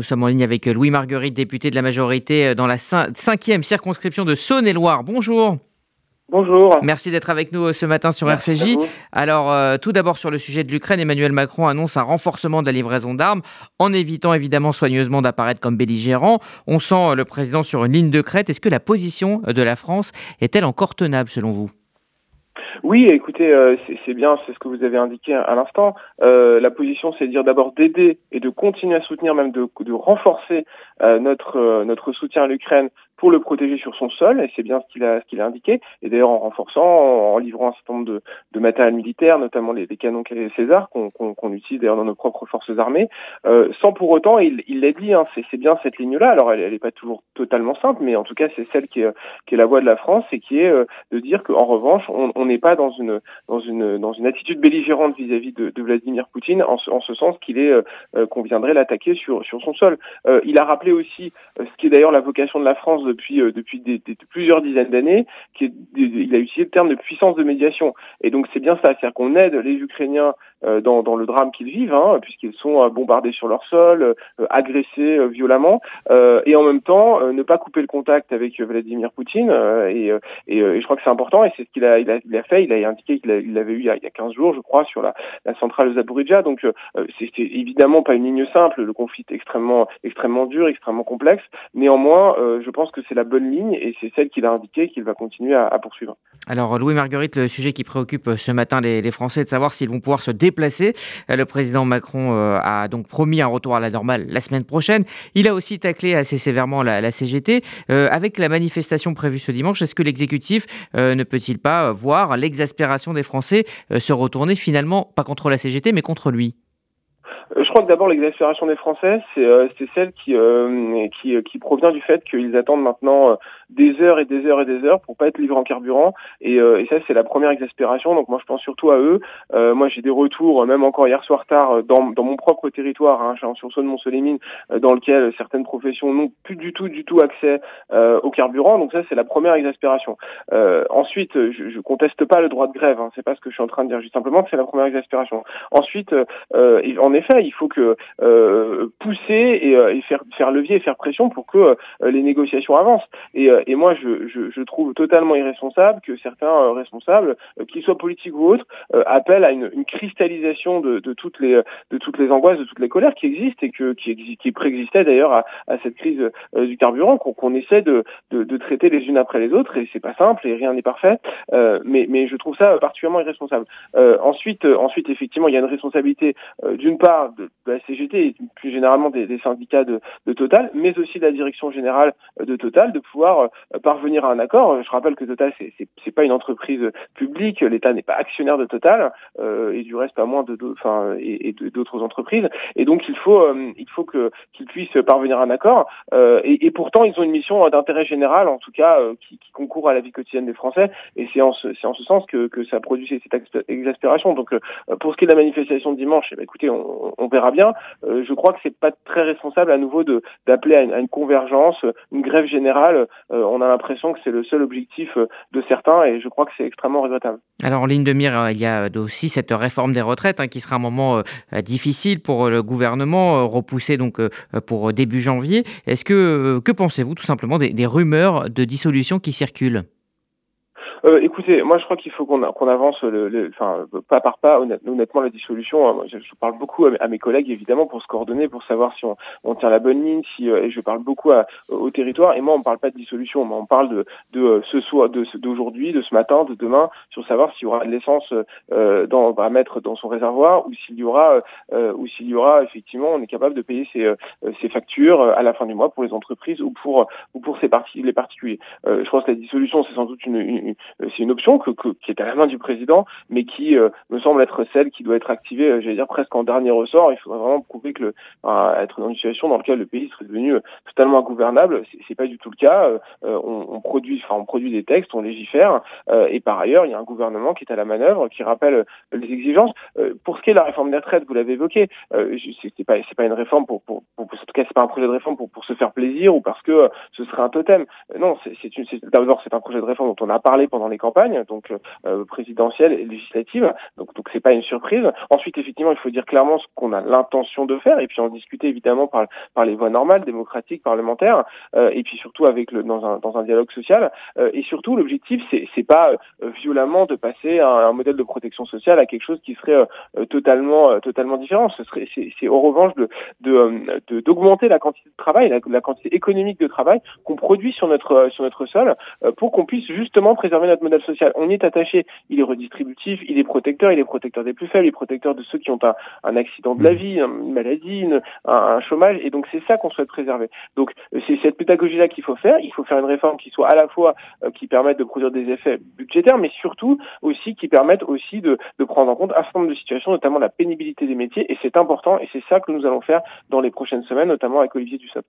Nous sommes en ligne avec Louis Marguerite, député de la majorité dans la cinquième circonscription de Saône-et-Loire. Bonjour. Bonjour. Merci d'être avec nous ce matin sur RCJ. Alors, euh, tout d'abord sur le sujet de l'Ukraine, Emmanuel Macron annonce un renforcement de la livraison d'armes en évitant évidemment soigneusement d'apparaître comme belligérant. On sent le président sur une ligne de crête. Est-ce que la position de la France est-elle encore tenable selon vous? Oui, écoutez, euh, c'est bien, c'est ce que vous avez indiqué à, l'instant. Euh, la position, c'est de dire d'abord d'aider et de continuer à soutenir, même de, de renforcer euh, notre notre soutien à l'Ukraine pour le protéger sur son sol, et c'est bien ce qu'il a, ce qu'il a indiqué, et d'ailleurs en renforçant, en, livrant un certain nombre de, de matériel militaire, notamment les, les canons César qu'on qu'on utilise d'ailleurs dans nos propres forces armées, euh, sans pour autant, il l'a dit, hein, c'est bien cette ligne-là, alors elle n'est pas toujours totalement simple, mais en tout cas c'est celle qui est, qui est la voie de la France, et qui est euh, de dire qu'en revanche, on n'est pas dans une, dans, une, dans une attitude belligérante vis-à-vis de, Vladimir Poutine, en ce, en ce sens qu'il est euh, qu'on viendrait l'attaquer sur, sur son sol. Euh, il a rappelé aussi, ce qui est d'ailleurs la vocation de la France depuis euh, depuis plusieurs dizaines d'années, qui il a utilisé le terme de puissance de médiation. Et donc c'est bien ça, c'est-à-dire qu'on aide les Ukrainiens euh, dans, dans, le drame qu'ils vivent, hein, puisqu'ils sont euh, bombardés sur leur sol, agressés violemment, et en même temps ne pas couper le contact avec Vladimir Poutine. Et, et, je crois que c'est important, et c'est ce qu'il a, il a, il a, fait. Il a indiqué qu'il l'avait eu il y, a, il y, a, 15 jours, je crois, sur la, la centrale de Zaporizhia. Donc c'est évidemment pas une ligne simple. Le conflit est extrêmement, extrêmement dur, extrêmement complexe. Néanmoins, je pense que c'est la bonne ligne et c'est celle qu'il a indiqué qu'il va continuer à, poursuivre. Alors Louis Marguerite, le sujet qui préoccupe ce matin les, Français est de savoir s'ils vont pouvoir se déplacer. Le président Macron euh, a donc promis un retour à la normale la semaine prochaine. Il a aussi taclé assez sévèrement la, CGT. Euh, avec la manifestation prévue ce dimanche, est-ce que l'exécutif euh, ne peut-il pas voir l'exaspération des Français se retourner finalement, pas contre la CGT, mais contre lui? Crois que d'abord l'exaspération des Français, c'est celle qui, qui, qui provient du fait qu'ils attendent maintenant des heures et des heures et des heures pour pas être livré en carburant. Et, euh, et ça, c'est la première exaspération. Donc moi, je pense surtout à eux. Euh, moi, j'ai des retours, même encore hier soir tard, dans, dans mon propre territoire, hein, sur saône mont euh, dans lequel certaines professions n'ont plus du tout, du tout accès euh, au carburant. Donc ça, c'est la première exaspération. Euh, ensuite, je, je conteste pas le droit de grève. Hein, c'est pas ce que je suis en train de dire. Juste simplement que c'est la première exaspération. Ensuite, en effet, il faut que pousser et, et, faire, faire levier et faire pression pour que les négociations avancent. Et et moi, je, je, je, trouve totalement irresponsable que certains euh, responsables, euh, qu'ils soient politiques ou autres, euh, appellent à une, une cristallisation de, de, toutes les de toutes les angoisses, de toutes les colères qui existent et que qui, qui préexistaient d'ailleurs à, à, cette crise du carburant qu'on essaie de, de, de, traiter les unes après les autres. Et c'est pas simple et rien n'est parfait, mais mais je trouve ça particulièrement irresponsable. ensuite, ensuite, effectivement, il y a une responsabilité d'une part de, la CGT et plus généralement des, des syndicats de, de Total, mais aussi de la direction générale de Total, de pouvoir euh, parvenir à un accord. Je rappelle que Total, c'est c'est pas une entreprise publique, l'État n'est pas actionnaire de Total euh, et du reste pas moins de, enfin et, d'autres entreprises. Et donc il faut euh, faut que qu'ils puissent parvenir à un accord. Euh, et, et, pourtant ils ont une mission d'intérêt général, en tout cas euh, qui, qui, concourt à la vie quotidienne des Français. Et c'est en ce en ce sens que que ça produit cette exaspération. Donc pour ce qui est de la manifestation de dimanche, eh ben, écoutez, on, on, verra bien. je crois que c'est pas très responsable à nouveau de d'appeler à, une convergence, une grève générale on a l'impression que c'est le seul objectif euh, de certains et je crois que c'est extrêmement regrettable. Alors en ligne de mire, euh, il y a aussi cette réforme des retraites hein, qui sera un moment euh, difficile pour le gouvernement, repoussé donc pour début janvier. Est-ce que que pensez-vous tout simplement des rumeurs de dissolution qui circulent? Euh, écoutez, moi je crois qu'il faut qu'on qu'on avance, le, enfin pas par pas. Honnêtement, la dissolution, hein, je, parle beaucoup à, mes collègues évidemment pour se coordonner, pour savoir si on, on tient la bonne ligne. Si euh, et je parle beaucoup à, au territoire. Et moi, on parle pas de dissolution, mais on parle de de euh, ce soir, de d'aujourd'hui, de ce matin, de demain, sur savoir s'il y aura de l'essence euh, à mettre dans son réservoir ou s'il y aura euh, ou s'il y aura effectivement, on est capable de payer ses, ses factures à la fin du mois pour les entreprises ou pour ou pour ces parties les particuliers. je pense que la dissolution, c'est sans doute une, une, euh, c'est une option que, qui est à la main du président, mais qui euh, me semble être celle qui doit être activée, euh, j'allais dire presque en dernier ressort. Il faudrait vraiment prouver que le, être dans une situation dans laquelle le pays serait devenu totalement ingouvernable. C'est pas du tout le cas. on, on, produit, enfin on produit des textes, on légifère, et par ailleurs il y a un gouvernement qui est à la manœuvre, qui rappelle les exigences. pour ce qui est de la réforme des retraites, vous l'avez évoqué, c'est pas c'est pas une réforme pour, pour, pour, en tout cas c'est pas un projet de réforme pour, pour se faire plaisir ou parce que ce serait un totem. non, c'est d'abord c'est un projet de réforme dont on a parlé pendant les campagnes, donc présidentielles et législatives. Donc donc c'est pas une surprise. Ensuite, effectivement, il faut dire clairement ce qu'on a l'intention de faire, et puis en discuter évidemment par par les voies normales, démocratiques, parlementaires, et puis surtout avec le dans un dans un dialogue social. et surtout, l'objectif c'est c'est pas violemment de passer un, un, modèle de protection sociale à quelque chose qui serait totalement totalement différent. Ce serait c'est au revanche de de d'augmenter la quantité de travail, la, la quantité économique de travail qu'on produit sur notre sur notre sol pour qu'on puisse justement préserver notre modèle social. On y est attaché, il est redistributif, il est protecteur, il est protecteur des plus faibles, il est protecteur de ceux qui ont un, un accident de la mmh. vie, une maladie, une, un, un, chômage, et donc c'est ça qu'on souhaite préserver. Donc c'est cette pédagogie-là qu'il faut faire. Il faut faire une réforme qui soit à la fois euh, qui permette de produire des effets budgétaires, mais surtout aussi qui permette aussi de, de prendre en compte un certain nombre de situations, notamment la pénibilité des métiers, et c'est important, et c'est ça que nous allons faire dans les prochaines semaines, notamment avec Olivier Dussopt.